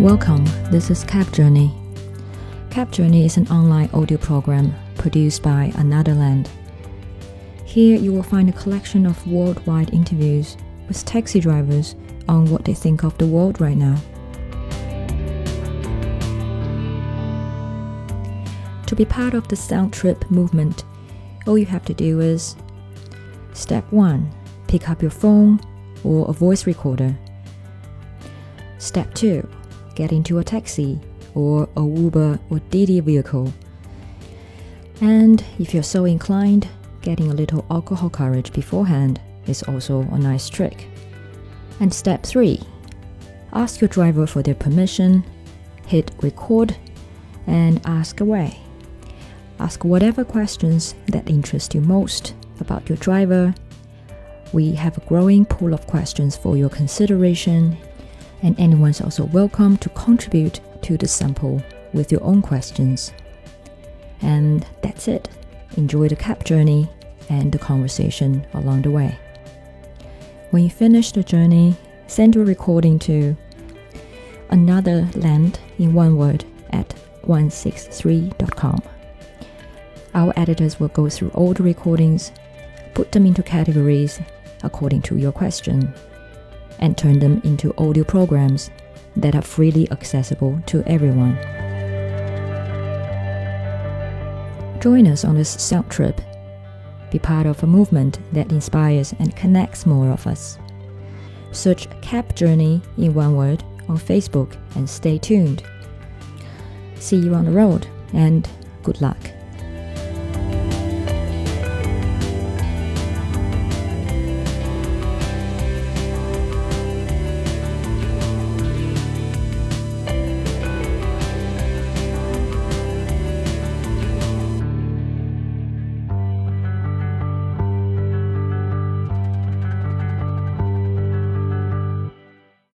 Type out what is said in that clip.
Welcome, this is Cab Journey. Cab Journey is an online audio program produced by Anotherland. Here you will find a collection of worldwide interviews with taxi drivers on what they think of the world right now. To be part of the Sound Trip movement, all you have to do is Step 1 Pick up your phone or a voice recorder. Step 2 Get into a taxi or a Uber or Didi vehicle. And if you're so inclined, getting a little alcohol courage beforehand is also a nice trick. And step 3 Ask your driver for their permission, hit record, and ask away. Ask whatever questions that interest you most about your driver. We have a growing pool of questions for your consideration, and anyone's also welcome to contribute to the sample with your own questions. And that's it. Enjoy the cab journey and the conversation along the way. When you finish the journey, send your recording to another land in one word at 163.com. Our editors will go through all the recordings, put them into categories according to your question, and turn them into audio programs that are freely accessible to everyone. Join us on this sound trip. Be part of a movement that inspires and connects more of us. Search Cab Journey in one word on Facebook and stay tuned. See you on the road and good luck.